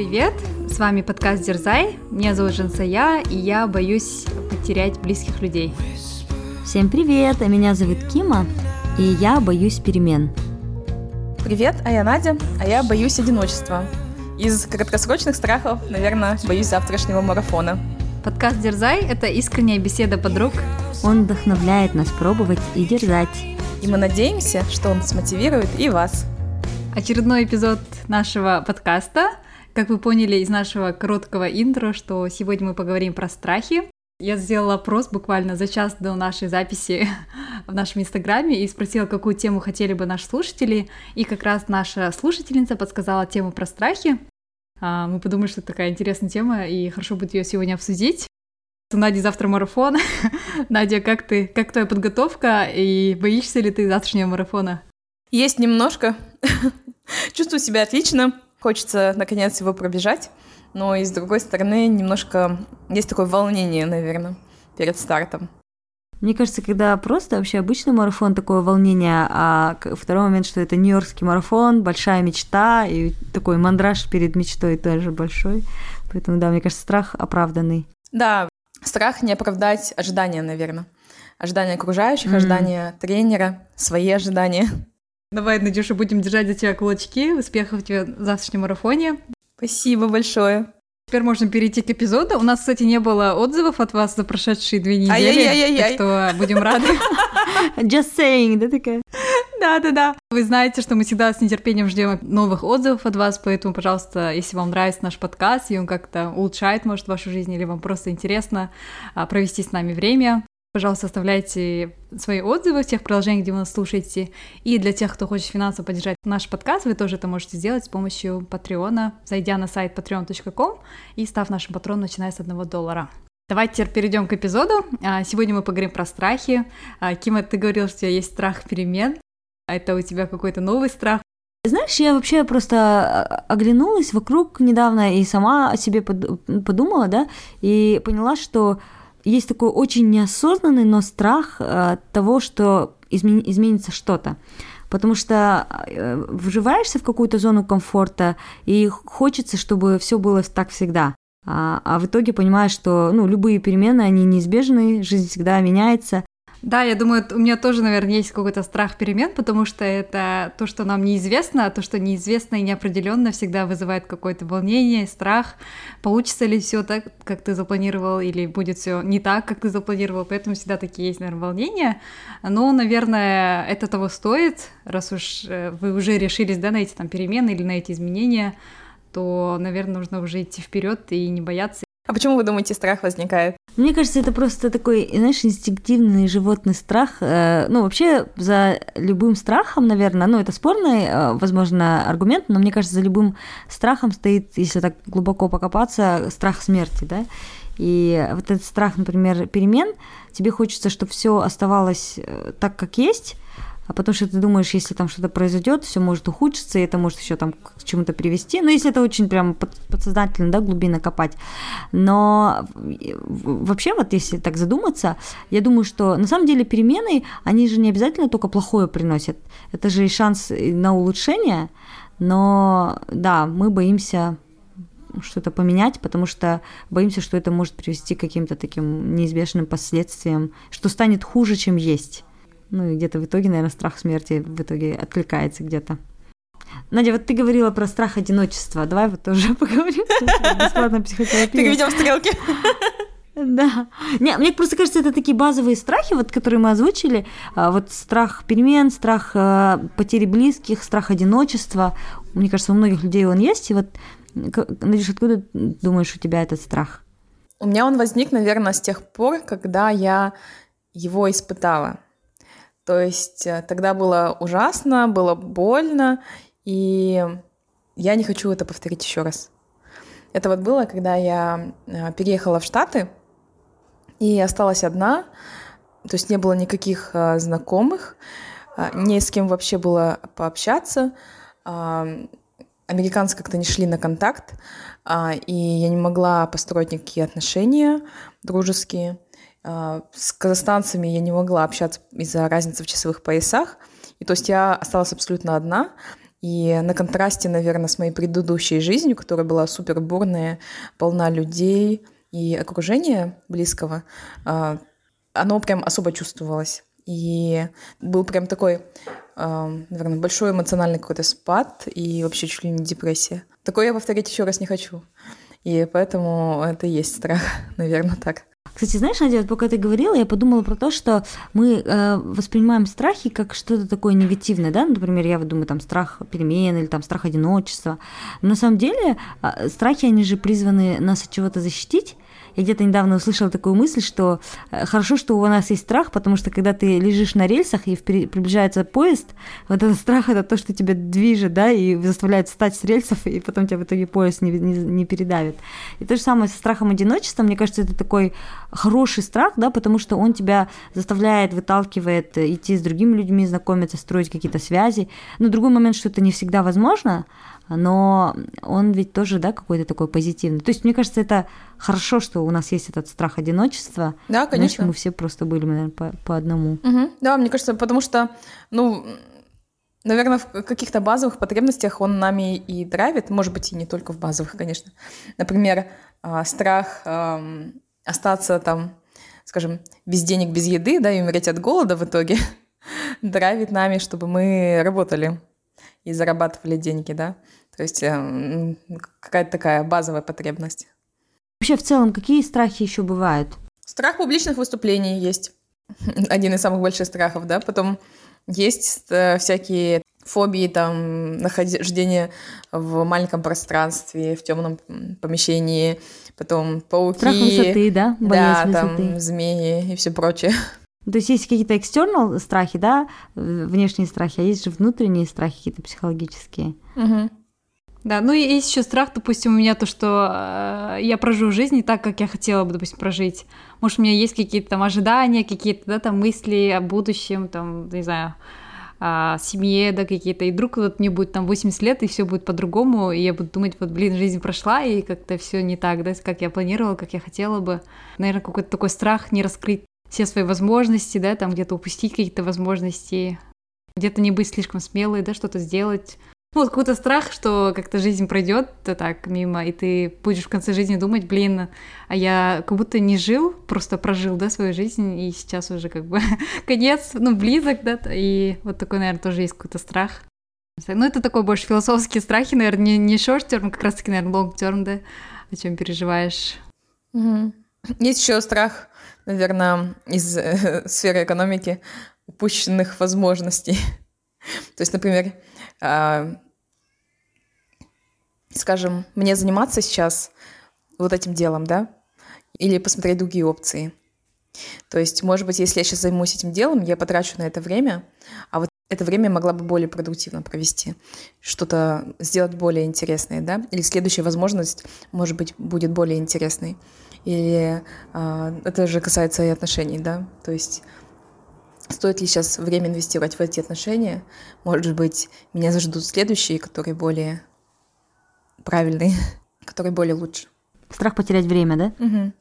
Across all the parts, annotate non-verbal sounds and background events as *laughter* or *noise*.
Привет! С вами подкаст Дерзай. Меня зовут Жансая, и я боюсь потерять близких людей. Всем привет! А меня зовут Кима, и я боюсь перемен. Привет, а я Надя, а я боюсь одиночества. Из краткосрочных страхов, наверное, боюсь завтрашнего марафона. Подкаст Дерзай – это искренняя беседа подруг. Он вдохновляет нас пробовать и дерзать. И мы надеемся, что он смотивирует и вас. Очередной эпизод нашего подкаста. Как вы поняли из нашего короткого интро, что сегодня мы поговорим про страхи. Я сделала опрос буквально за час до нашей записи *laughs* в нашем инстаграме и спросила, какую тему хотели бы наши слушатели. И как раз наша слушательница подсказала тему про страхи. А, мы подумали, что это такая интересная тема, и хорошо будет ее сегодня обсудить. У Нади завтра марафон. *laughs* Надя, как ты? Как твоя подготовка? И боишься ли ты завтрашнего марафона? Есть немножко. *laughs* Чувствую себя отлично. Хочется, наконец, его пробежать. Но и с другой стороны, немножко есть такое волнение, наверное, перед стартом. Мне кажется, когда просто вообще обычный марафон, такое волнение, а второй момент, что это Нью-Йоркский марафон, большая мечта, и такой мандраж перед мечтой тоже большой. Поэтому, да, мне кажется, страх оправданный. Да, страх не оправдать ожидания, наверное. Ожидания окружающих, mm. ожидания тренера, свои ожидания. Давай, Надюша, будем держать за тебя кулачки. Успехов тебе в завтрашнем марафоне. Спасибо большое. Теперь можно перейти к эпизоду. У нас, кстати, не было отзывов от вас за прошедшие две недели. Ай-яй-яй-яй. Так что будем рады. *laughs* Just saying, да, такая? Да-да-да. Вы знаете, что мы всегда с нетерпением ждем новых отзывов от вас, поэтому, пожалуйста, если вам нравится наш подкаст, и он как-то улучшает, может, вашу жизнь, или вам просто интересно а, провести с нами время, Пожалуйста, оставляйте свои отзывы в тех приложениях, где вы нас слушаете. И для тех, кто хочет финансово поддержать наш подкаст, вы тоже это можете сделать с помощью Патреона, зайдя на сайт patreon.com и став нашим патроном, начиная с одного доллара. Давайте теперь перейдем к эпизоду. А, сегодня мы поговорим про страхи. А, Кима, ты говорил, что у тебя есть страх перемен. А это у тебя какой-то новый страх? Знаешь, я вообще просто оглянулась вокруг недавно и сама о себе подумала, да, и поняла, что есть такой очень неосознанный, но страх э, того, что измен, изменится что-то. Потому что э, вживаешься в какую-то зону комфорта, и хочется, чтобы все было так всегда. А, а в итоге понимаешь, что ну, любые перемены, они неизбежны, жизнь всегда меняется, да, я думаю, у меня тоже, наверное, есть какой-то страх перемен, потому что это то, что нам неизвестно, а то, что неизвестно и неопределенно, всегда вызывает какое-то волнение, страх. Получится ли все так, как ты запланировал, или будет все не так, как ты запланировал, поэтому всегда такие есть, наверное, волнения. Но, наверное, это того стоит, раз уж э, вы уже решились, да, на эти там перемены или на эти изменения, то, наверное, нужно уже идти вперед и не бояться. А почему вы думаете, страх возникает? Мне кажется, это просто такой, знаешь, инстинктивный животный страх. Э, ну, вообще, за любым страхом, наверное, ну, это спорный, э, возможно, аргумент, но мне кажется, за любым страхом стоит, если так глубоко покопаться, страх смерти, да. И вот этот страх, например, перемен, тебе хочется, чтобы все оставалось э, так, как есть, а потому что ты думаешь, если там что-то произойдет, все может ухудшиться, и это может еще там к чему-то привести. Ну, если это очень прям подсознательно, да, глубина копать. Но вообще, вот если так задуматься, я думаю, что на самом деле перемены, они же не обязательно только плохое приносят. Это же и шанс на улучшение, но да, мы боимся что-то поменять, потому что боимся, что это может привести к каким-то таким неизбежным последствиям, что станет хуже, чем есть. Ну и где-то в итоге, наверное, страх смерти в итоге откликается где-то. Надя, вот ты говорила про страх одиночества. Давай вот тоже *laughs* поговорим. Бесплатная психотерапия. Переведем стрелки. *laughs* Да. Не, мне просто кажется, это такие базовые страхи, вот, которые мы озвучили. А, вот страх перемен, страх а, потери близких, страх одиночества. Мне кажется, у многих людей он есть. И вот, Надюш, откуда думаешь у тебя этот страх? У меня он возник, наверное, с тех пор, когда я его испытала. То есть э, тогда было ужасно, было больно, и я не хочу это повторить еще раз. Это вот было, когда я э, переехала в Штаты и осталась одна, то есть не было никаких э, знакомых, не с кем вообще было пообщаться. Американцы как-то не шли на контакт, и я не могла построить никакие отношения дружеские. А, с казахстанцами я не могла общаться из-за разницы в часовых поясах. И то есть я осталась абсолютно одна. И на контрасте, наверное, с моей предыдущей жизнью, которая была супер бурная, полна людей и окружения близкого, а, оно прям особо чувствовалось. И был прям такой, наверное, большой эмоциональный какой-то спад и вообще чуть ли не депрессия. Такое я повторить еще раз не хочу. И поэтому это и есть страх, *laughs* наверное, так. Кстати, знаешь, Надя, вот пока ты говорила, я подумала про то, что мы э, воспринимаем страхи как что-то такое негативное, да, например, я вот думаю, там, страх перемен или там страх одиночества. Но на самом деле э, страхи, они же призваны нас от чего-то защитить, я где-то недавно услышала такую мысль, что э, хорошо, что у нас есть страх, потому что когда ты лежишь на рельсах и приближается поезд, вот этот страх это то, что тебя движет, да, и заставляет встать с рельсов, и потом тебя в итоге поезд не, не, не передавит. И то же самое со страхом одиночества, мне кажется, это такой хороший страх, да, потому что он тебя заставляет, выталкивает идти с другими людьми, знакомиться, строить какие-то связи. Но другой момент, что это не всегда возможно, но он ведь тоже, да, какой-то такой позитивный. То есть, мне кажется, это хорошо, что у нас есть этот страх одиночества. Да, конечно. Иначе мы все просто были, наверное, по, по одному. Угу. Да, мне кажется, потому что, ну, наверное, в каких-то базовых потребностях он нами и драйвит, может быть, и не только в базовых, конечно. Например, а, страх остаться там, скажем, без денег, без еды, да, и умереть от голода в итоге, *laughs* драйвит нами, чтобы мы работали и зарабатывали деньги, да. То есть э, какая-то такая базовая потребность. Вообще, в целом, какие страхи еще бывают? Страх публичных выступлений есть. *laughs* Один из самых больших страхов, да. Потом есть э, всякие фобии, там, нахождение в маленьком пространстве, в темном помещении, потом пауки. Страх высоты, да? Боязнь да, высоты. там, змеи и все прочее. *laughs* То есть есть какие-то external страхи, да, внешние страхи, а есть же внутренние страхи какие-то психологические. Угу. Да, ну и есть еще страх, допустим, у меня то, что э, я проживу жизнь не так, как я хотела бы, допустим, прожить. Может, у меня есть какие-то там ожидания, какие-то, да, там мысли о будущем, там, не знаю, о семье, да, какие-то, и вдруг вот мне будет там 80 лет, и все будет по-другому, и я буду думать, вот, блин, жизнь прошла, и как-то все не так, да, как я планировала, как я хотела бы. Наверное, какой-то такой страх не раскрыть все свои возможности, да, там где-то упустить какие-то возможности, где-то не быть слишком смелой, да, что-то сделать, ну, *laughs* вот какой-то страх, что как-то жизнь пройдет так мимо, и ты будешь в конце жизни думать, блин, а я как будто не жил, просто прожил, да, свою жизнь, и сейчас уже как бы *laughs* конец, ну, близок, да, и вот такой, наверное, тоже есть какой-то страх. Ну, это такой больше философские страхи, наверное, не, не short-term, как раз-таки, наверное, long-term, да, о чем переживаешь. Угу. Есть еще страх, наверное, из э, *laughs* сферы экономики упущенных возможностей. То есть, например, скажем, мне заниматься сейчас вот этим делом, да, или посмотреть другие опции. То есть, может быть, если я сейчас займусь этим делом, я потрачу на это время, а вот это время могла бы более продуктивно провести, что-то сделать более интересное, да, или следующая возможность, может быть, будет более интересной. Или э, это же касается и отношений, да, то есть Стоит ли сейчас время инвестировать в эти отношения? Может быть, меня заждут следующие, которые более правильные, *laughs* которые более лучше. Страх потерять время, да? Угу.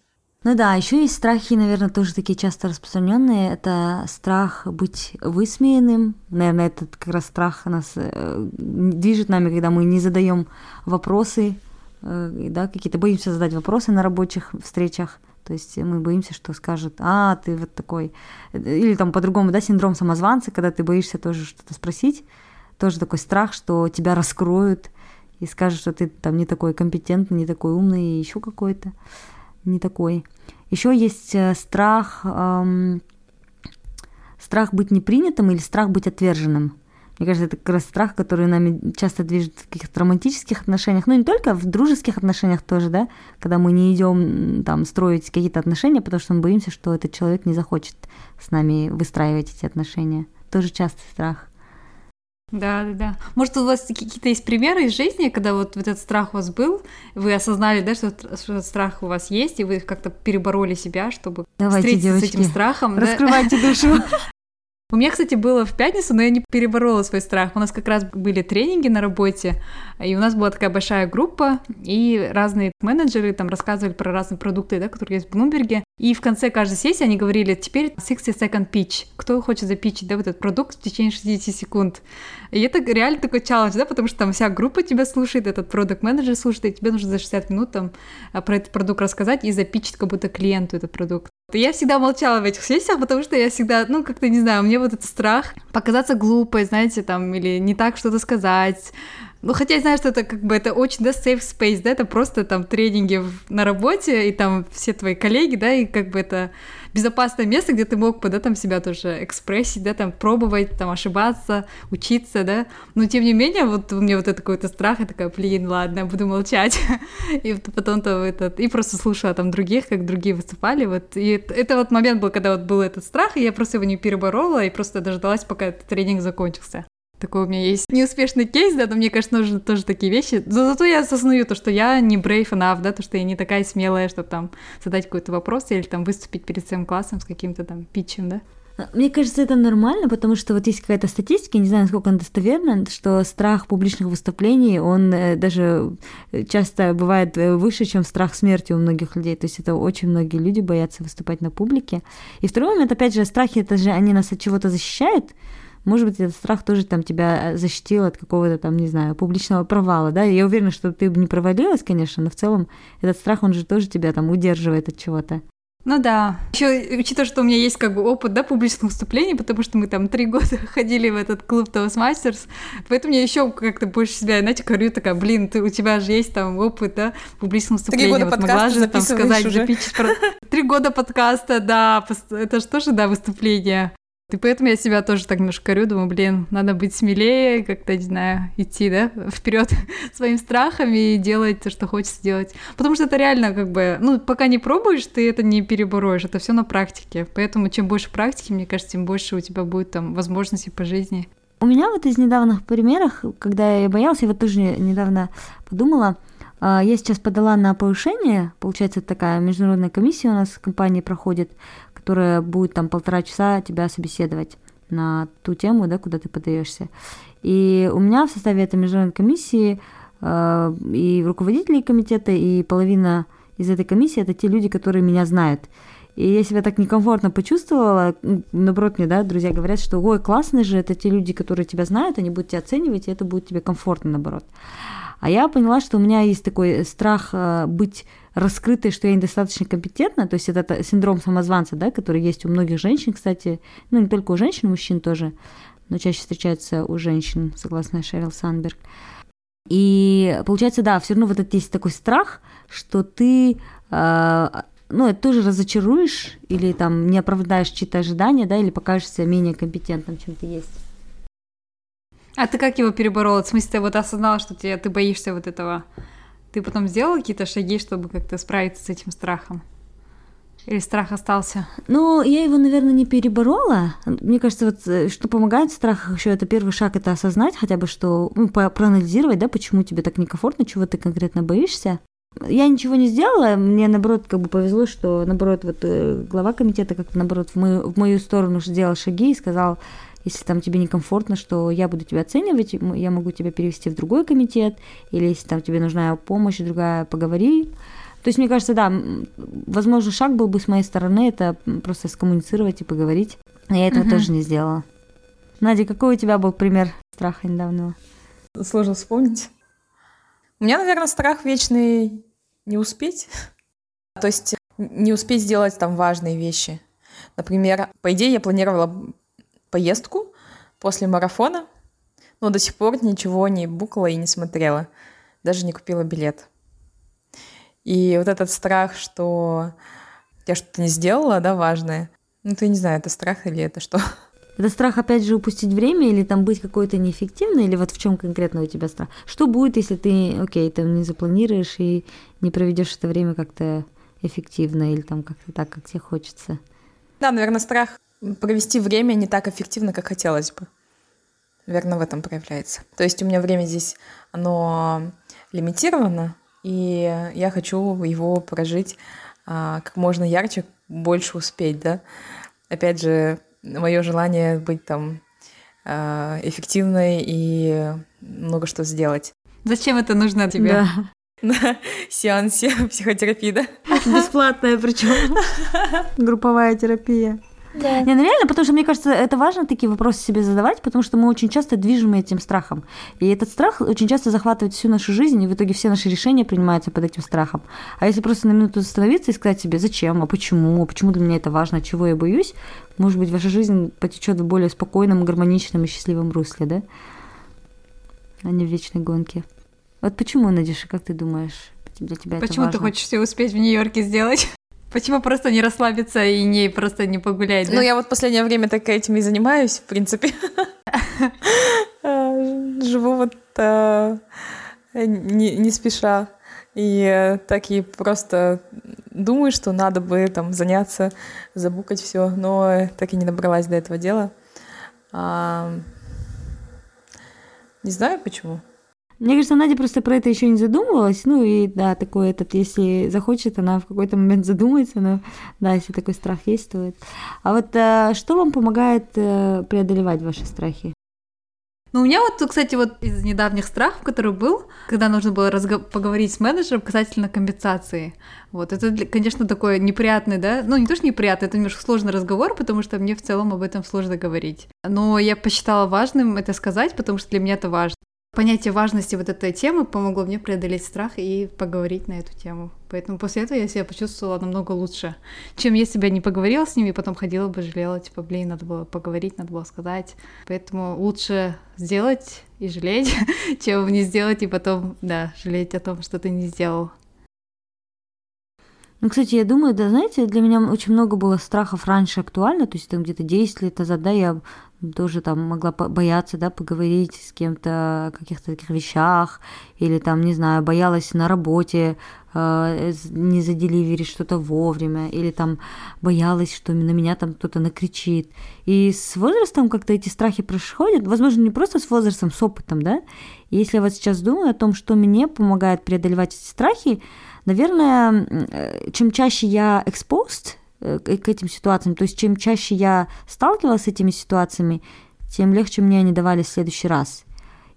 Ну да, еще есть страхи, наверное, тоже такие часто распространенные. Это страх быть высмеянным. Наверное, этот как раз страх нас э, движет нами, когда мы не задаем вопросы, э, да, какие-то боимся задать вопросы на рабочих встречах. То есть мы боимся, что скажут, а, ты вот такой, или там по-другому, да, синдром самозванца, когда ты боишься тоже что-то спросить, тоже такой страх, что тебя раскроют и скажут, что ты там не такой компетентный, не такой умный, еще какой-то не такой. Еще есть э, страх, эм, страх быть непринятым или страх быть отверженным. Мне кажется, это как раз страх, который нами часто движет в каких-то романтических отношениях, ну не только в дружеских отношениях тоже, да, когда мы не идем там строить какие-то отношения, потому что мы боимся, что этот человек не захочет с нами выстраивать эти отношения. Тоже частый страх. Да, да, да. Может, у вас какие-то есть примеры из жизни, когда вот, вот этот страх у вас был, вы осознали, да, что, что этот страх у вас есть, и вы как-то перебороли себя, чтобы Давайте, встретиться девочки, с этим страхом. Раскрывайте да? душу. *laughs* У меня, кстати, было в пятницу, но я не переборола свой страх. У нас как раз были тренинги на работе, и у нас была такая большая группа, и разные менеджеры там рассказывали про разные продукты, да, которые есть в Блумберге. И в конце каждой сессии они говорили, теперь 60 second pitch. Кто хочет запичить, да, вот этот продукт в течение 60 секунд. И это реально такой челлендж, да, потому что там вся группа тебя слушает, этот продукт менеджер слушает, и тебе нужно за 60 минут там а, про этот продукт рассказать и запичить как будто клиенту этот продукт. Я всегда молчала в этих сессиях, потому что я всегда, ну, как-то, не знаю, мне вот этот страх показаться глупой, знаете, там, или не так что-то сказать, ну, хотя я знаю, что это как бы это очень, да, safe space, да, это просто там тренинги на работе, и там все твои коллеги, да, и как бы это безопасное место, где ты мог бы, да, там себя тоже экспрессить, да, там пробовать, там ошибаться, учиться, да, но тем не менее, вот у меня вот это какой-то страх, я такая, блин, ладно, буду молчать, *laughs* и потом-то этот, и просто слушала там других, как другие выступали, вот, и это, это вот момент был, когда вот был этот страх, и я просто его не переборола, и просто дождалась, пока этот тренинг закончился. Такой у меня есть неуспешный кейс, да, но мне, кажется, нужны тоже такие вещи. Но зато я осознаю то, что я не brave enough, да, то, что я не такая смелая, чтобы там задать какой-то вопрос или там выступить перед своим классом с каким-то там питчем, да. Мне кажется, это нормально, потому что вот есть какая-то статистика, не знаю, насколько она достоверна, что страх публичных выступлений, он э, даже часто бывает э, выше, чем страх смерти у многих людей. То есть это очень многие люди боятся выступать на публике. И второй момент, опять же, страхи, это же они нас от чего-то защищают, может быть, этот страх тоже там тебя защитил от какого-то там, не знаю, публичного провала, да? Я уверена, что ты бы не провалилась, конечно, но в целом этот страх, он же тоже тебя там удерживает от чего-то. Ну да. Еще учитывая, что у меня есть как бы опыт, да, публичных выступлений, потому что мы там три года *laughs* ходили в этот клуб Toastmasters, поэтому я еще как-то больше себя, знаете, говорю такая, блин, ты, у тебя же есть там опыт, да, публичных выступлений. Три года вот могла же там сказать, уже. запичить про... *laughs* Три года подкаста, да, это же тоже, да, выступление. И поэтому я себя тоже так немножко корю, думаю, блин, надо быть смелее, как-то, не знаю, идти, да, *laughs* вперед *laughs* своим страхом и делать то, что хочется делать. Потому что это реально как бы, ну, пока не пробуешь, ты это не перебороешь, это все на практике. Поэтому чем больше практики, мне кажется, тем больше у тебя будет там возможностей по жизни. У меня вот из недавних примеров, когда я боялась, я вот тоже недавно подумала, а, я сейчас подала на повышение, получается, такая международная комиссия у нас в компании проходит, которая будет там полтора часа тебя собеседовать на ту тему, да, куда ты подаешься. И у меня в составе этой международной комиссии э, и руководители комитета, и половина из этой комиссии это те люди, которые меня знают. И я себя так некомфортно почувствовала, наоборот, мне, да, друзья говорят, что, ой, классные же, это те люди, которые тебя знают, они будут тебя оценивать, и это будет тебе комфортно, наоборот. А я поняла, что у меня есть такой страх э, быть раскрытой, что я недостаточно компетентна, то есть это синдром самозванца, да, который есть у многих женщин, кстати, ну не только у женщин, у мужчин тоже, но чаще встречается у женщин, согласно Шерил Санберг. И получается, да, все равно вот этот есть такой страх, что ты э, ну, это тоже разочаруешь или там не оправдаешь чьи-то ожидания, да, или покажешься менее компетентным, чем ты есть. А ты как его переборола? В смысле, ты вот осознала, что тебе, ты боишься вот этого? Ты потом сделала какие-то шаги, чтобы как-то справиться с этим страхом? Или страх остался? Ну, я его, наверное, не переборола. Мне кажется, вот э, что помогает в страхах еще это первый шаг, это осознать хотя бы, что ну, проанализировать, да, почему тебе так некомфортно, чего ты конкретно боишься. Я ничего не сделала, мне наоборот как бы повезло, что наоборот вот э, глава комитета как-то наоборот в мою, в мою сторону сделал шаги и сказал, если там тебе некомфортно, что я буду тебя оценивать, я могу тебя перевести в другой комитет, или если там тебе нужна помощь, другая, поговори. То есть, мне кажется, да, возможно, шаг был бы с моей стороны, это просто скоммуницировать и поговорить. Но я этого угу. тоже не сделала. Надя, какой у тебя был пример страха недавнего? Сложно вспомнить. У меня, наверное, страх вечный не успеть. То есть не успеть сделать там важные вещи. Например, по идее, я планировала поездку после марафона, но до сих пор ничего не букала и не смотрела. Даже не купила билет. И вот этот страх, что я что-то не сделала, да, важное. Ну, ты не знаю, это страх или это что? *laughs* Это страх, опять же, упустить время или там быть какой-то неэффективной, или вот в чем конкретно у тебя страх? Что будет, если ты, окей, там не запланируешь и не проведешь это время как-то эффективно или там как-то так, как тебе хочется? Да, наверное, страх провести время не так эффективно, как хотелось бы. Наверное, в этом проявляется. То есть у меня время здесь, оно лимитировано, и я хочу его прожить а, как можно ярче, больше успеть, да. Опять же, мое желание быть там э, эффективной и много что сделать. Зачем это нужно тебе? Да. На сеансе психотерапии, да? Бесплатная причем. *laughs* Групповая терапия. Да. Не, ну реально, потому что мне кажется, это важно такие вопросы себе задавать, потому что мы очень часто движимы этим страхом. И этот страх очень часто захватывает всю нашу жизнь, и в итоге все наши решения принимаются под этим страхом. А если просто на минуту остановиться и сказать себе, зачем, а почему, а почему для меня это важно, чего я боюсь, может быть, ваша жизнь потечет в более спокойном, гармоничном и счастливом русле, да? А не в вечной гонке. Вот почему, Надюша, как ты думаешь, для тебя Почему это важно? ты хочешь все успеть в Нью-Йорке сделать? Почему просто не расслабиться и не просто не погулять? Да? Ну, я вот последнее время так этим и занимаюсь, в принципе. *laughs* Живу вот э, не спеша. И так и просто думаю, что надо бы там заняться, забукать все, но так и не добралась до этого дела. Не знаю почему. Мне кажется, Надя просто про это еще не задумывалась. Ну и да, такой этот, если захочет, она в какой-то момент задумается, но да, если такой страх есть, стоит. А вот а, что вам помогает а, преодолевать ваши страхи? Ну, у меня вот, кстати, вот из недавних страхов, который был, когда нужно было разго- поговорить с менеджером касательно компенсации. Вот, это, конечно, такой неприятный, да, ну, не то, что неприятный, это немножко сложный разговор, потому что мне в целом об этом сложно говорить. Но я посчитала важным это сказать, потому что для меня это важно понятие важности вот этой темы помогло мне преодолеть страх и поговорить на эту тему. Поэтому после этого я себя почувствовала намного лучше, чем если бы я не поговорила с ними, и потом ходила бы, жалела, типа, блин, надо было поговорить, надо было сказать. Поэтому лучше сделать и жалеть, *laughs* чем не сделать и потом, да, жалеть о том, что ты не сделал. Ну, кстати, я думаю, да, знаете, для меня очень много было страхов раньше актуально, то есть там где-то 10 лет назад, да, я тоже там могла бояться, да, поговорить с кем-то о каких-то таких вещах, или там, не знаю, боялась на работе э, не заделиверить что-то вовремя, или там боялась, что на меня там кто-то накричит. И с возрастом как-то эти страхи происходят, возможно, не просто с возрастом, с опытом, да. И если я вот сейчас думаю о том, что мне помогает преодолевать эти страхи, наверное, э, чем чаще я exposed к этим ситуациям. То есть чем чаще я сталкивалась с этими ситуациями, тем легче мне они давали в следующий раз.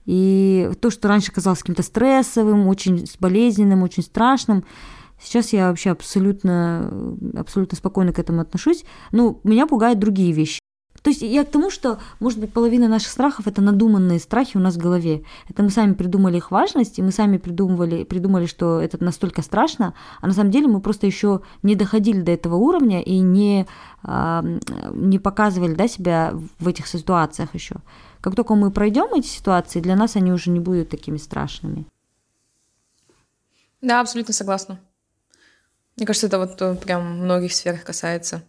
И то, что раньше казалось каким-то стрессовым, очень болезненным, очень страшным, сейчас я вообще абсолютно, абсолютно спокойно к этому отношусь. Ну, меня пугают другие вещи. То есть я к тому, что, может быть, половина наших страхов – это надуманные страхи у нас в голове. Это мы сами придумали их важность, и мы сами придумывали, придумали, что это настолько страшно, а на самом деле мы просто еще не доходили до этого уровня и не, не показывали да, себя в этих ситуациях еще. Как только мы пройдем эти ситуации, для нас они уже не будут такими страшными. Да, абсолютно согласна. Мне кажется, это вот э, прям многих сфер касается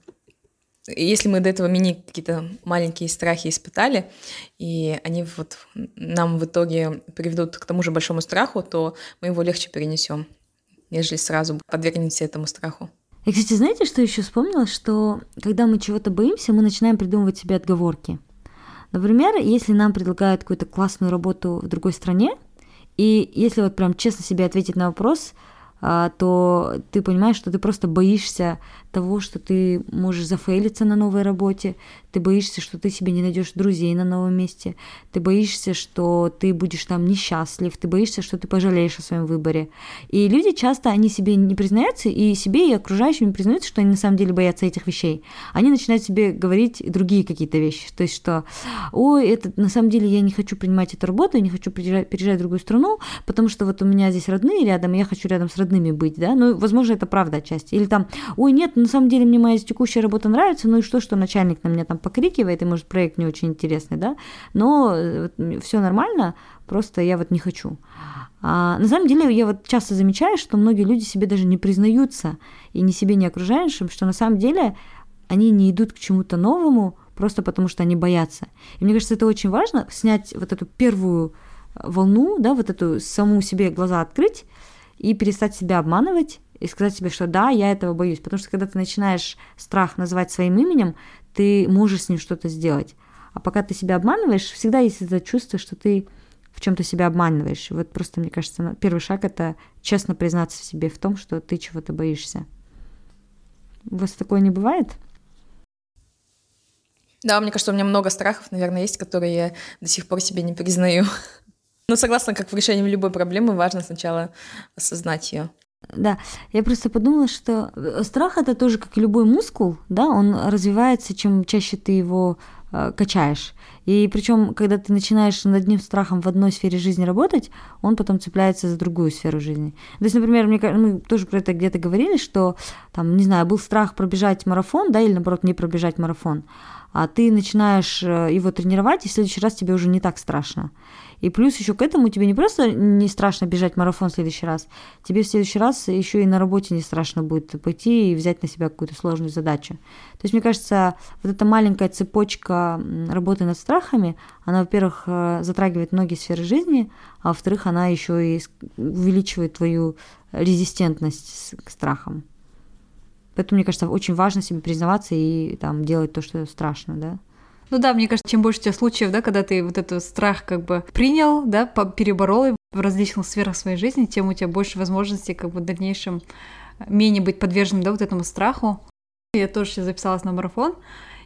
если мы до этого мини какие-то маленькие страхи испытали, и они вот нам в итоге приведут к тому же большому страху, то мы его легче перенесем, нежели сразу подвергнемся этому страху. И, кстати, знаете, что еще вспомнила? Что когда мы чего-то боимся, мы начинаем придумывать себе отговорки. Например, если нам предлагают какую-то классную работу в другой стране, и если вот прям честно себе ответить на вопрос, а, то ты понимаешь, что ты просто боишься того, что ты можешь зафейлиться на новой работе, ты боишься, что ты себе не найдешь друзей на новом месте, ты боишься, что ты будешь там несчастлив, ты боишься, что ты пожалеешь о своем выборе. И люди часто, они себе не признаются, и себе, и окружающим не признаются, что они на самом деле боятся этих вещей. Они начинают себе говорить другие какие-то вещи. То есть, что, ой, это на самом деле я не хочу принимать эту работу, я не хочу переезжать, переезжать в другую страну, потому что вот у меня здесь родные рядом, и я хочу рядом с родными быть, да, ну, возможно, это правда отчасти. Или там, ой, нет, на самом деле мне моя текущая работа нравится, ну и что, что начальник на меня там покрикивает, и может проект не очень интересный, да, но э, все нормально, просто я вот не хочу. А, на самом деле я вот часто замечаю, что многие люди себе даже не признаются и ни себе, ни окружающим, что на самом деле они не идут к чему-то новому просто потому, что они боятся. И мне кажется, это очень важно, снять вот эту первую волну, да, вот эту саму себе глаза открыть и перестать себя обманывать и сказать себе, что да, я этого боюсь. Потому что когда ты начинаешь страх называть своим именем, ты можешь с ним что-то сделать. А пока ты себя обманываешь, всегда есть это чувство, что ты в чем-то себя обманываешь. Вот просто, мне кажется, первый шаг это честно признаться в себе в том, что ты чего-то боишься. У вас такое не бывает? Да, мне кажется, у меня много страхов, наверное, есть, которые я до сих пор себе не признаю. *laughs* Но согласна, как в решении любой проблемы важно сначала осознать ее. Да, я просто подумала, что э, страх это тоже как и любой мускул, да, он развивается, чем чаще ты его э, качаешь. И причем, когда ты начинаешь над одним страхом в одной сфере жизни работать, он потом цепляется за другую сферу жизни. То есть, например, мне, мы тоже про это где-то говорили, что, там, не знаю, был страх пробежать марафон, да, или наоборот не пробежать марафон, а ты начинаешь э, его тренировать, и в следующий раз тебе уже не так страшно. И плюс еще к этому тебе не просто не страшно бежать марафон в следующий раз, тебе в следующий раз еще и на работе не страшно будет пойти и взять на себя какую-то сложную задачу. То есть, мне кажется, вот эта маленькая цепочка работы над страхами, она, во-первых, э, затрагивает многие сферы жизни, а во-вторых, она еще и увеличивает твою резистентность к страхам. Поэтому, мне кажется, очень важно себе признаваться и там делать то, что страшно, да. Ну да, мне кажется, чем больше у тебя случаев, да, когда ты вот этот страх как бы принял, да, переборол его в различных сферах своей жизни, тем у тебя больше возможностей как бы в дальнейшем менее быть подверженным, да, вот этому страху. Я тоже сейчас записалась на марафон,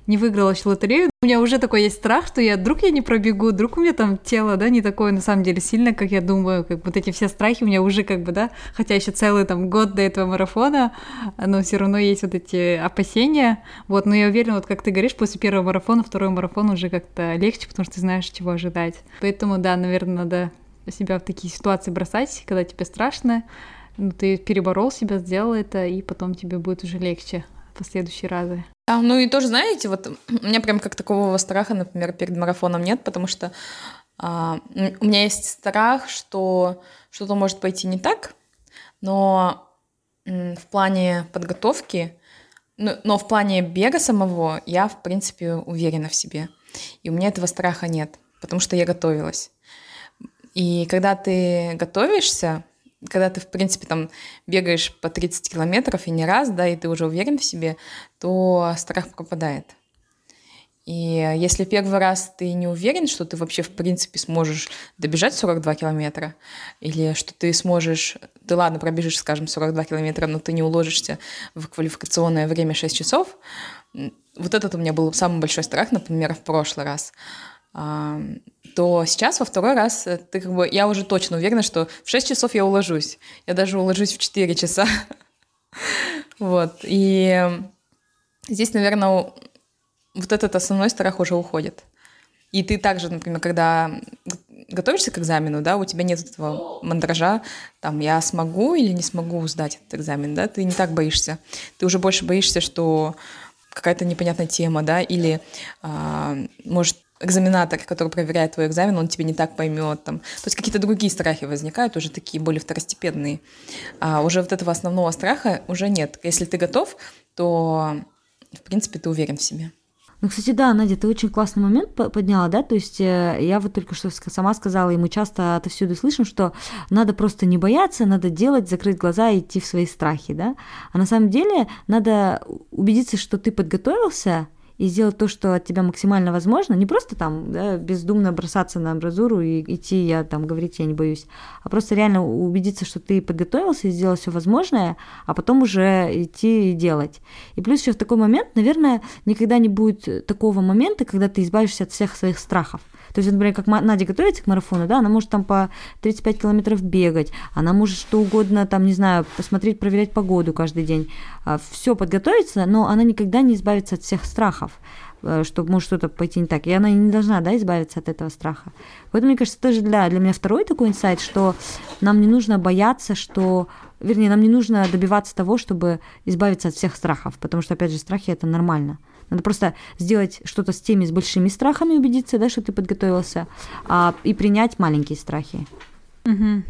не выиграла еще лотерею. У меня уже такой есть страх, что я вдруг я не пробегу, вдруг у меня там тело, да, не такое на самом деле сильное, как я думаю, как вот эти все страхи у меня уже как бы, да, хотя еще целый там год до этого марафона, но все равно есть вот эти опасения, вот, но я уверена, вот как ты говоришь, после первого марафона, второй марафон уже как-то легче, потому что ты знаешь, чего ожидать. Поэтому, да, наверное, надо себя в такие ситуации бросать, когда тебе страшно, ну, ты переборол себя, сделал это, и потом тебе будет уже легче в последующие разы. А, ну и тоже, знаете, вот у меня прям как такового страха, например, перед марафоном нет, потому что а, у меня есть страх, что что-то может пойти не так, но в плане подготовки, но, но в плане бега самого я, в принципе, уверена в себе. И у меня этого страха нет, потому что я готовилась. И когда ты готовишься, когда ты, в принципе, там бегаешь по 30 километров и не раз, да, и ты уже уверен в себе, то страх пропадает. И если первый раз ты не уверен, что ты вообще, в принципе, сможешь добежать 42 километра, или что ты сможешь, ты ладно, пробежишь, скажем, 42 километра, но ты не уложишься в квалификационное время 6 часов, вот этот у меня был самый большой страх, например, в прошлый раз то сейчас во второй раз э, ты как бы, я уже точно уверена, что в 6 часов я уложусь. Я даже уложусь в 4 часа. *laughs* Вот. И здесь, наверное, вот этот основной страх уже уходит. И ты также, например, когда готовишься к экзамену, да, у тебя нет этого мандража, там, я смогу или не смогу сдать этот экзамен, да, ты не так боишься. Ты уже больше боишься, что какая-то непонятная тема, да, или, а, может, экзаменатор, который проверяет твой экзамен, он тебе не так поймет. Там. То есть какие-то другие страхи возникают, уже такие более второстепенные. А уже вот этого основного страха уже нет. Если ты готов, то, в принципе, ты уверен в себе. Ну, кстати, да, Надя, ты очень классный момент подняла, да, то есть э, я вот только что сама сказала, и мы часто отовсюду слышим, что надо просто не бояться, надо делать, закрыть глаза и идти в свои страхи, да, а на самом деле надо убедиться, что ты подготовился, и сделать то, что от тебя максимально возможно, не просто там да, бездумно бросаться на амбразуру и идти, я там говорить, я не боюсь, а просто реально убедиться, что ты подготовился и сделал все возможное, а потом уже идти и делать. И плюс еще в такой момент, наверное, никогда не будет такого момента, когда ты избавишься от всех своих страхов. То есть, например, как Надя готовится к марафону, да, она может там по 35 километров бегать, она может что угодно, там, не знаю, посмотреть, проверять погоду каждый день, а, все подготовиться, но она никогда не избавится от всех страхов э, что может что-то пойти не так. И она не должна да, избавиться от этого страха. Поэтому, мне кажется, тоже для, для меня второй такой инсайт, что нам не нужно бояться, что... Вернее, нам не нужно добиваться того, чтобы избавиться от всех страхов, потому что, опять же, страхи — это нормально. Надо просто сделать что-то с теми с большими страхами, убедиться, да, что ты подготовился, а, и принять маленькие страхи. Угу.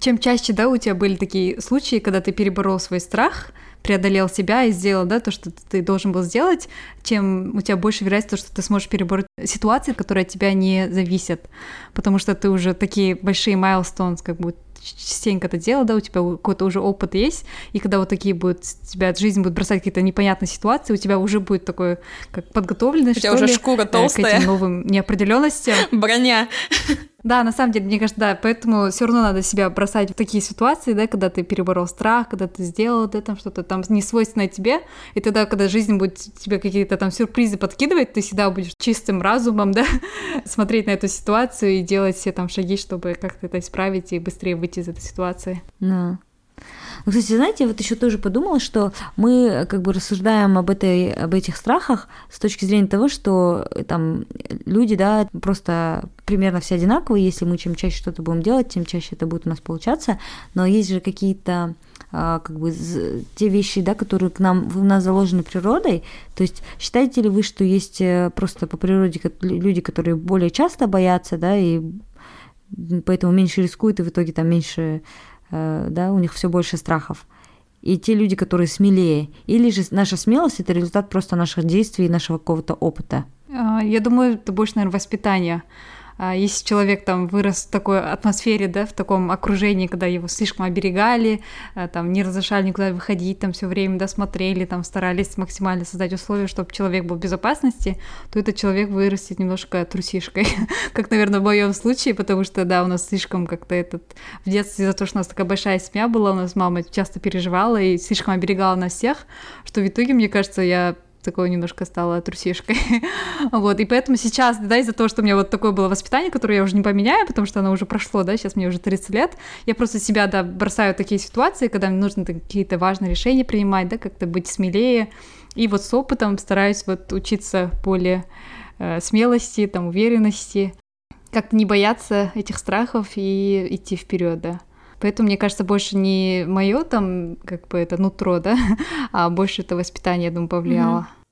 Чем чаще, да, у тебя были такие случаи, когда ты переборол свой страх, преодолел себя и сделал, да, то, что ты должен был сделать, чем у тебя больше вероятность, что ты сможешь перебороть ситуации, которые от тебя не зависят, потому что ты уже такие большие milestones, как бы частенько это делал, да, у тебя какой-то уже опыт есть, и когда вот такие будут, тебя жизнь будет бросать какие-то непонятные ситуации, у тебя уже будет такой, как подготовленность, У тебя уже ли, шкура толстая. К этим новым неопределенностям. Броня. Да, на самом деле, мне кажется, да, поэтому все равно надо себя бросать в такие ситуации, да, когда ты переборол страх, когда ты сделал это, там что-то там не свойственное тебе, и тогда, когда жизнь будет тебе какие-то там сюрпризы подкидывать, ты всегда будешь чистым разумом, да, *laughs* смотреть на эту ситуацию и делать все там шаги, чтобы как-то это исправить и быстрее выйти из этой ситуации. Да. Ну, кстати, знаете, вот еще тоже подумала, что мы как бы рассуждаем об, этой, об этих страхах с точки зрения того, что э, там люди, да, просто примерно все одинаковые, если мы чем чаще что-то будем делать, тем чаще это будет у нас получаться, но есть же какие-то а, как бы те вещи, да, которые к нам, в нас заложены природой. То есть считаете ли вы, что есть э, просто по природе люди, которые более часто боятся, да, и поэтому меньше рискуют, и в итоге там меньше Э, да, у них все больше страхов. И те люди, которые смелее. Или же наша смелость это результат просто наших действий и нашего какого-то опыта. А, я думаю, это больше, наверное, воспитание. А если человек там вырос в такой атмосфере, да, в таком окружении, когда его слишком оберегали, э, там не разрешали никуда выходить, там все время досмотрели, там старались максимально создать условия, чтобы человек был в безопасности, то этот человек вырастет немножко трусишкой, *laughs* как, наверное, в моем случае, потому что, да, у нас слишком как-то этот в детстве за то, что у нас такая большая семья была, у нас мама часто переживала и слишком оберегала нас всех, что в итоге, мне кажется, я такой немножко стала трусишкой. *laughs* вот, и поэтому сейчас, да, из-за того, что у меня вот такое было воспитание, которое я уже не поменяю, потому что оно уже прошло, да, сейчас мне уже 30 лет, я просто себя, да, бросаю в такие ситуации, когда мне нужно какие-то важные решения принимать, да, как-то быть смелее, и вот с опытом стараюсь вот учиться более э, смелости, там, уверенности, как-то не бояться этих страхов и идти вперед, да. Поэтому, мне кажется, больше не мое там, как бы это нутро, да, *laughs* а больше это воспитание, я думаю, повлияло. Mm-hmm.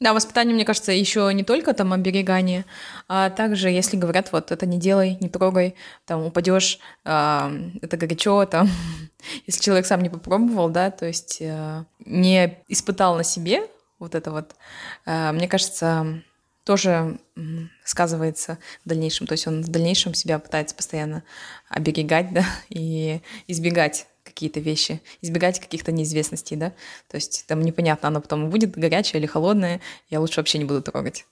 Да, воспитание, мне кажется, еще не только там оберегание, а также, если говорят, вот это не делай, не трогай, там упадешь, э, это горячо, там, *laughs* если человек сам не попробовал, да, то есть э, не испытал на себе вот это вот, э, мне кажется, тоже сказывается в дальнейшем. То есть он в дальнейшем себя пытается постоянно оберегать, *laughs* да, и избегать какие-то вещи, избегать каких-то неизвестностей, да. То есть там непонятно, оно потом будет горячее или холодное, я лучше вообще не буду трогать.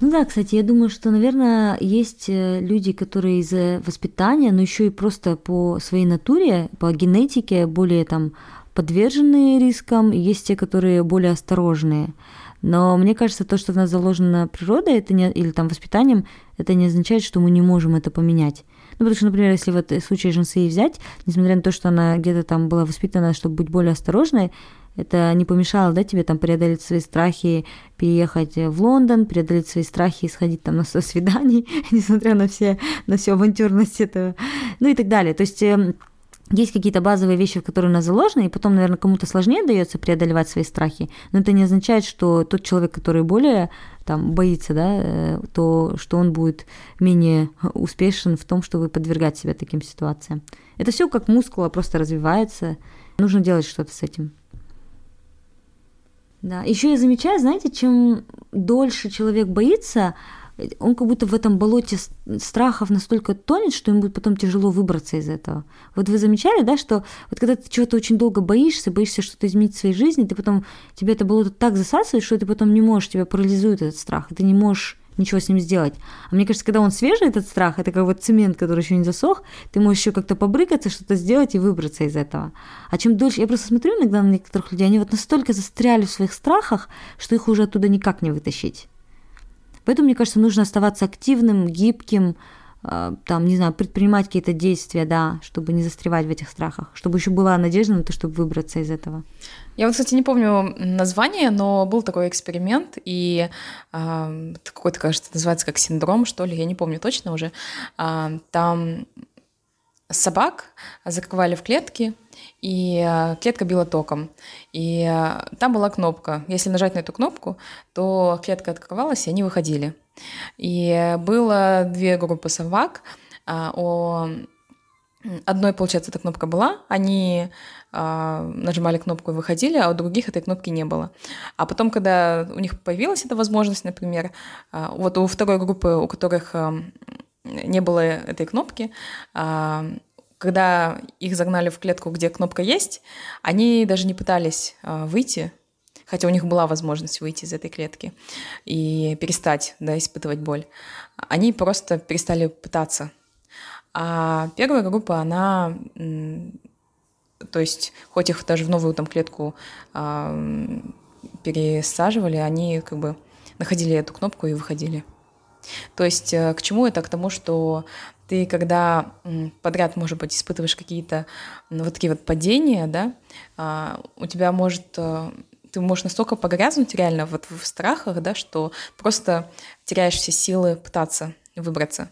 Ну да, кстати, я думаю, что, наверное, есть э, люди, которые из-за воспитания, но еще и просто по своей натуре, по генетике более там подверженные рискам, есть те, которые более осторожные. Но мне кажется, то, что в нас заложено природой это не, или там воспитанием, это не означает, что мы не можем это поменять. Ну, потому что, например, если вот в случае Женсеи взять, несмотря на то, что она где-то там была воспитана, чтобы быть более осторожной, это не помешало, да, тебе там преодолеть свои страхи, переехать в Лондон, преодолеть свои страхи и сходить там на 100 свиданий, *laughs* несмотря на все, на всю авантюрность этого, ну и так далее. То есть эм, есть какие-то базовые вещи, в которые у нас заложены, и потом, наверное, кому-то сложнее дается преодолевать свои страхи, но это не означает, что тот человек, который более там боится, да, э, то что он будет менее успешен в том, чтобы подвергать себя таким ситуациям. Это все как мускула просто развивается. Нужно делать что-то с этим. Да, еще я замечаю, знаете, чем дольше человек боится, он как будто в этом болоте страхов настолько тонет, что ему будет потом тяжело выбраться из этого. Вот вы замечали, да, что вот когда ты чего-то очень долго боишься, боишься что-то изменить в своей жизни, ты потом, тебе это болото так засасывает, что ты потом не можешь, тебя парализует этот страх, и ты не можешь ничего с ним сделать. А мне кажется, когда он свежий, этот страх, это как вот цемент, который еще не засох, ты можешь еще как-то побрыкаться, что-то сделать и выбраться из этого. А чем дольше, я просто смотрю иногда на некоторых людей, они вот настолько застряли в своих страхах, что их уже оттуда никак не вытащить. Поэтому, мне кажется, нужно оставаться активным, гибким, а, там, не знаю, предпринимать какие-то действия, да, чтобы не застревать в этих страхах, чтобы еще была надежда на то, чтобы выбраться из этого. Я вот, кстати, не помню название, но был такой эксперимент, и э, какой-то, кажется, называется как синдром, что ли, я не помню точно уже. Э, там собак закрывали в клетки, и э, клетка била током. И э, там была кнопка. Если нажать на эту кнопку, то клетка открывалась, и они выходили. И было две группы собак. А, у одной, получается, эта кнопка была, они а, нажимали кнопку и выходили, а у других этой кнопки не было. А потом, когда у них появилась эта возможность, например, а, вот у второй группы, у которых не было этой кнопки, когда их загнали в клетку, где кнопка есть, они даже не пытались э, выйти, хотя у них была возможность выйти из этой клетки и перестать да, испытывать боль. Они просто перестали пытаться. А первая группа, она, то есть, хоть их даже в новую там клетку э, пересаживали, они как бы находили эту кнопку и выходили. То есть э, к чему это? К тому, что ты когда подряд, может быть, испытываешь какие-то вот такие вот падения, да, а, у тебя может э, ты можешь настолько погрязнуть реально вот в страхах, да, что просто теряешь все силы пытаться выбраться.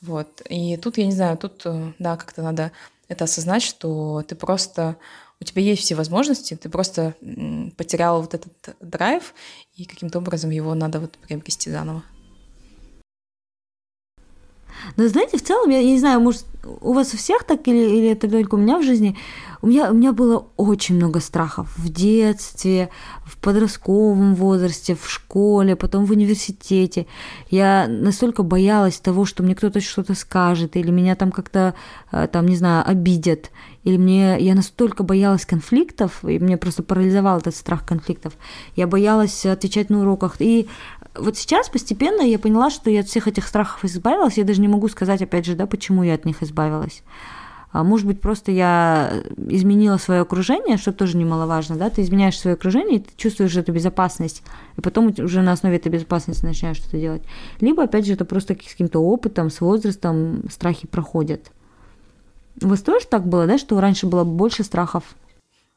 Вот. И тут, я не знаю, тут, э, да, как-то надо это осознать, что ты просто у тебя есть все возможности, ты просто потерял вот этот драйв, и каким-то образом его надо вот приобрести заново. Но знаете, в целом, я, я не знаю, может, у вас у всех так или, или это только у меня в жизни, у меня, у меня было очень много страхов в детстве, в подростковом возрасте, в школе, потом в университете. Я настолько боялась того, что мне кто-то что-то скажет, или меня там как-то, э, там, не знаю, обидят, или мне, я настолько боялась конфликтов, и мне просто парализовал этот страх конфликтов. Я боялась отвечать на уроках. И вот сейчас постепенно я поняла, что я от всех этих страхов избавилась. Я даже не могу сказать, опять же, да, почему я от них избавилась. А может быть, просто я изменила свое окружение, что тоже немаловажно, да, ты изменяешь свое окружение, и ты чувствуешь эту безопасность, и потом уже на основе этой безопасности начинаешь что-то делать. Либо, опять же, это просто с каким-то опытом, с возрастом страхи проходят. У вас тоже так было, да, что раньше было больше страхов?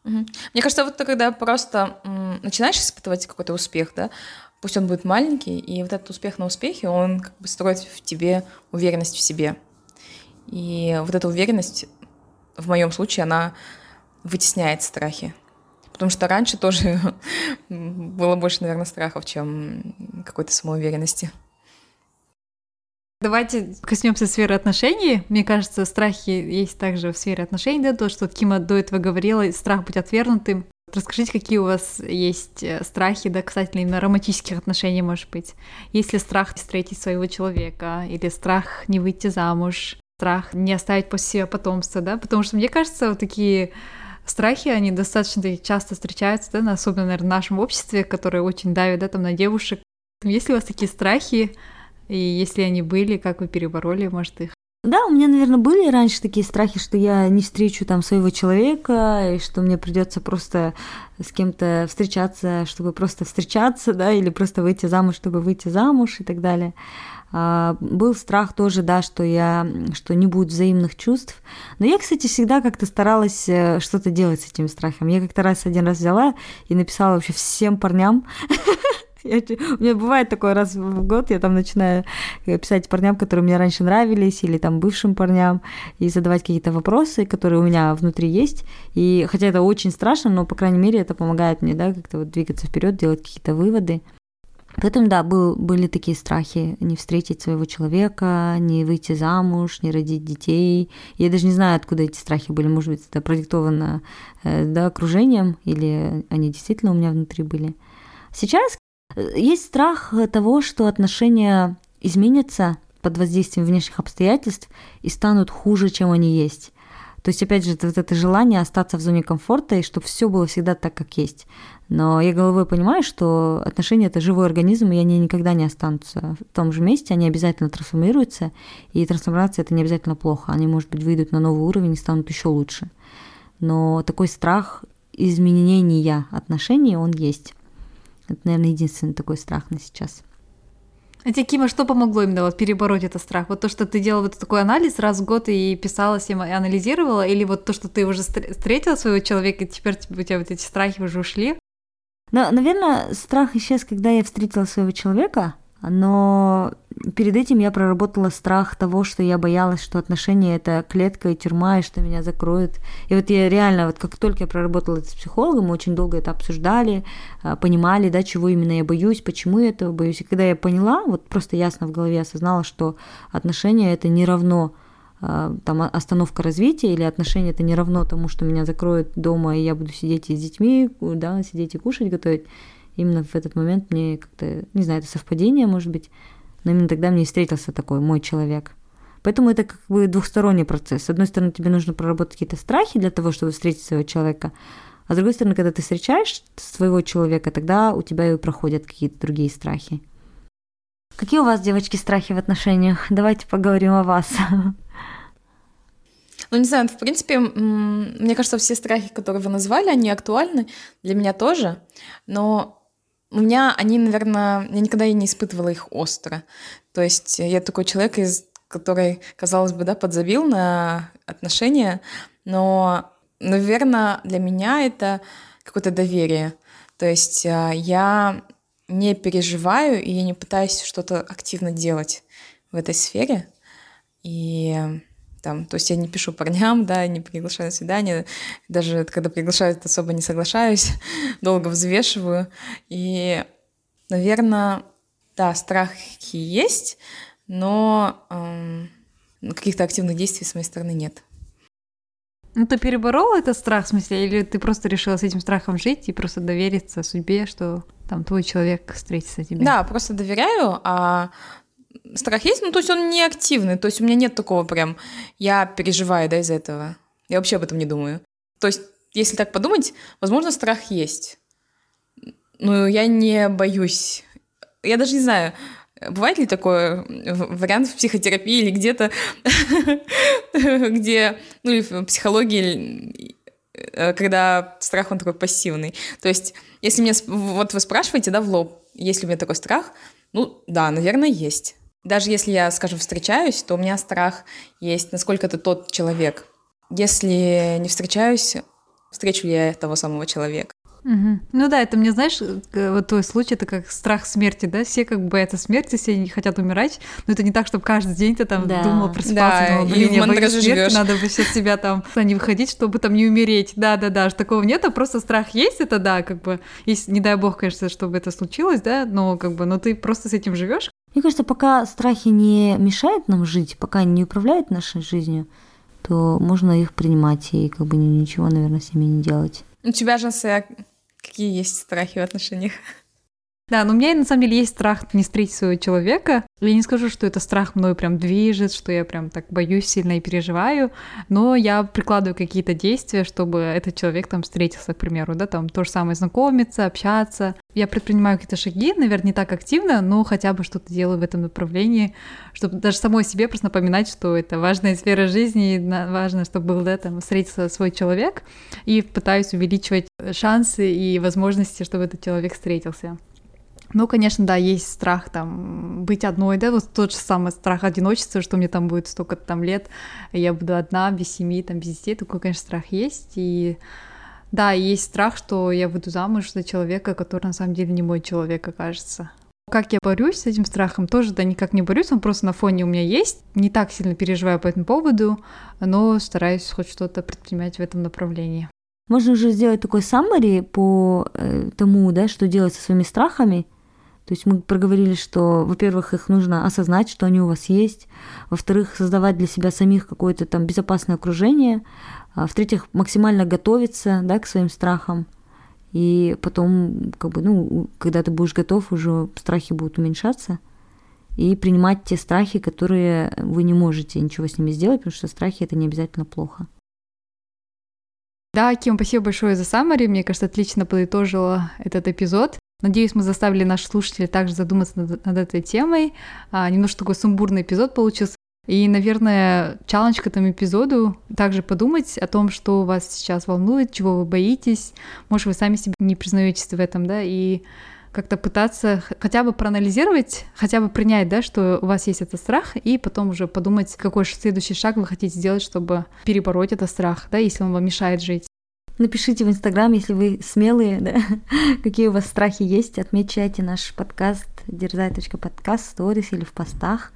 Мне кажется, вот ты когда просто начинаешь испытывать какой-то успех, да, пусть он будет маленький, и вот этот успех на успехе, он как бы строит в тебе уверенность в себе. И вот эта уверенность, в моем случае, она вытесняет страхи. Потому что раньше тоже *laughs* было больше, наверное, страхов, чем какой-то самоуверенности. Давайте коснемся сферы отношений. Мне кажется, страхи есть также в сфере отношений, да, то, что Кима до этого говорила, страх быть отвергнутым. Расскажите, какие у вас есть э, страхи, да, касательно именно романтических отношений, может быть. Есть ли страх встретить своего человека, или страх не выйти замуж, страх не оставить после себя потомство, да, потому что мне кажется, вот такие страхи, они достаточно часто встречаются, да, особенно, наверное, в нашем обществе, которое очень давит, да, там, на девушек. Есть ли у вас такие страхи, и если они были, как вы перебороли, может, их? Да, у меня, наверное, были раньше такие страхи, что я не встречу там своего человека, и что мне придется просто с кем-то встречаться, чтобы просто встречаться, да, или просто выйти замуж, чтобы выйти замуж и так далее. А, был страх тоже, да, что я, что не будет взаимных чувств. Но я, кстати, всегда как-то старалась э, что-то делать с этим страхом. Я как-то раз один раз взяла и написала вообще всем парням, *laughs* Я, у меня бывает такое раз в год, я там начинаю э, писать парням, которые мне раньше нравились, или там бывшим парням, и задавать какие-то вопросы, которые у меня внутри есть. И хотя это очень страшно, но, по крайней мере, это помогает мне, да, как-то вот двигаться вперед, делать какие-то выводы. Поэтому, да, был, были такие страхи не встретить своего человека, не выйти замуж, не родить детей. Я даже не знаю, откуда эти страхи были. Может быть, это продиктовано э, да, окружением, или они действительно у меня внутри были. Сейчас есть страх того, что отношения изменятся под воздействием внешних обстоятельств и станут хуже, чем они есть. То есть, опять же, это вот это желание остаться в зоне комфорта и чтобы все было всегда так, как есть. Но я головой понимаю, что отношения это живой организм, и они никогда не останутся в том же месте, они обязательно трансформируются, и трансформация это не обязательно плохо. Они, может быть, выйдут на новый уровень и станут еще лучше. Но такой страх изменения отношений, он есть. Это, наверное, единственный такой страх на сейчас. А тебе, Кима, что помогло именно вот перебороть этот страх? Вот то, что ты делала вот такой анализ раз в год и писала всем, и анализировала, или вот то, что ты уже встретила своего человека, и теперь у тебя вот эти страхи уже ушли? Ну, наверное, страх исчез, когда я встретила своего человека, но перед этим я проработала страх того, что я боялась, что отношения это клетка и тюрьма, и что меня закроют. И вот я реально, вот как только я проработала это с психологом, мы очень долго это обсуждали, а, понимали, да, чего именно я боюсь, почему я этого боюсь. И когда я поняла, вот просто ясно в голове осознала, что отношения это не равно а, там остановка развития или отношения это не равно тому, что меня закроют дома, и я буду сидеть и с детьми, да, сидеть и кушать, готовить именно в этот момент мне как-то, не знаю, это совпадение, может быть, но именно тогда мне встретился такой мой человек. Поэтому это как бы двухсторонний процесс. С одной стороны, тебе нужно проработать какие-то страхи для того, чтобы встретить своего человека, а с другой стороны, когда ты встречаешь своего человека, тогда у тебя и проходят какие-то другие страхи. Какие у вас, девочки, страхи в отношениях? Давайте поговорим о вас. Ну, не знаю, в принципе, мне кажется, все страхи, которые вы назвали, они актуальны для меня тоже, но у меня они, наверное, я никогда и не испытывала их остро. То есть я такой человек, из который, казалось бы, да, подзабил на отношения, но, наверное, для меня это какое-то доверие. То есть а, я не переживаю и я не пытаюсь что-то активно делать в этой сфере. И там, то есть я не пишу парням, да, не приглашаю на свидание, даже когда приглашают, особо не соглашаюсь, *laughs* долго взвешиваю. И, наверное, да, страхи есть, но эм, каких-то активных действий с моей стороны нет. Ну, ты переборола этот страх, в смысле, или ты просто решила с этим страхом жить и просто довериться судьбе, что там твой человек встретится тебе? Да, просто доверяю, а страх есть, ну, то есть он не активный, то есть у меня нет такого прям, я переживаю, да, из этого. Я вообще об этом не думаю. То есть, если так подумать, возможно, страх есть. Но я не боюсь. Я даже не знаю, Бывает ли такой вариант в психотерапии или где-то, *laughs* где, ну или в психологии, э, когда страх, он такой пассивный. То есть, если мне, вот вы спрашиваете, да, в лоб, есть ли у меня такой страх, ну, да, наверное, есть. Даже если я, скажем, встречаюсь, то у меня страх есть, насколько это тот человек. Если не встречаюсь, встречу ли я того самого человека. Угу. Ну да, это мне, знаешь, вот твой случай, это как страх смерти, да, все как бы боятся смерти, все не хотят умирать, но это не так, чтобы каждый день ты там да. думал, просыпался, да, думал, блин, я боюсь смерти, живёшь. надо бы сейчас себя там не выходить, чтобы там не умереть, да-да-да, такого нет, а просто страх есть, это да, как бы, есть, не дай бог, конечно, чтобы это случилось, да, но как бы, но ты просто с этим живешь. Мне кажется, пока страхи не мешают нам жить, пока они не управляют нашей жизнью, то можно их принимать и как бы ничего, наверное, с ними не делать. У тебя же Какие есть страхи в отношениях? Да, но у меня на самом деле есть страх не встретить своего человека. Я не скажу, что это страх мной прям движет, что я прям так боюсь сильно и переживаю, но я прикладываю какие-то действия, чтобы этот человек там встретился, к примеру, да, там то же самое знакомиться, общаться. Я предпринимаю какие-то шаги, наверное, не так активно, но хотя бы что-то делаю в этом направлении, чтобы даже самой себе просто напоминать, что это важная сфера жизни, и важно, чтобы был, да, там, встретиться свой человек, и пытаюсь увеличивать шансы и возможности, чтобы этот человек встретился. Ну, конечно, да, есть страх там быть одной, да, вот тот же самый страх одиночества, что мне там будет столько там лет, я буду одна, без семьи, там, без детей, такой, конечно, страх есть, и да, есть страх, что я выйду замуж за человека, который на самом деле не мой человек окажется. Как я борюсь с этим страхом, тоже да никак не борюсь, он просто на фоне у меня есть. Не так сильно переживаю по этому поводу, но стараюсь хоть что-то предпринимать в этом направлении. Можно уже сделать такой summary по э, тому, да, что делать со своими страхами, то есть мы проговорили, что, во-первых, их нужно осознать, что они у вас есть, во-вторых, создавать для себя самих какое-то там безопасное окружение, а в-третьих, максимально готовиться да, к своим страхам, и потом, как бы, ну, когда ты будешь готов, уже страхи будут уменьшаться, и принимать те страхи, которые вы не можете ничего с ними сделать, потому что страхи это не обязательно плохо. Да, Ким, спасибо большое за саммари. Мне кажется, отлично подытожила этот эпизод. Надеюсь, мы заставили наших слушателей также задуматься над, над этой темой. А, немножко такой сумбурный эпизод получился. И, наверное, челлендж к этому эпизоду также подумать о том, что вас сейчас волнует, чего вы боитесь. Может, вы сами себе не признаетесь в этом, да, и как-то пытаться хотя бы проанализировать, хотя бы принять, да, что у вас есть этот страх, и потом уже подумать, какой следующий шаг вы хотите сделать, чтобы перебороть этот страх, да, если он вам мешает жить. Напишите в Инстаграм, если вы смелые, да, *laughs* какие у вас страхи есть. Отмечайте наш подкаст дерзай.подкаст в сторис или в постах.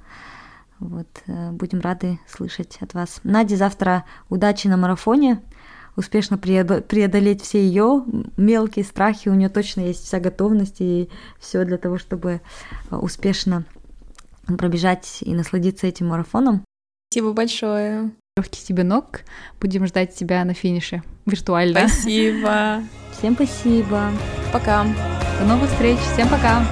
Вот, э, будем рады слышать от вас. Наде завтра удачи на марафоне, успешно преодолеть все ее мелкие страхи. У нее точно есть вся готовность и все для того, чтобы э, успешно пробежать и насладиться этим марафоном. Спасибо большое легких тебе ног. Будем ждать тебя на финише виртуально. Спасибо. Всем спасибо. Пока. До новых встреч. Всем пока.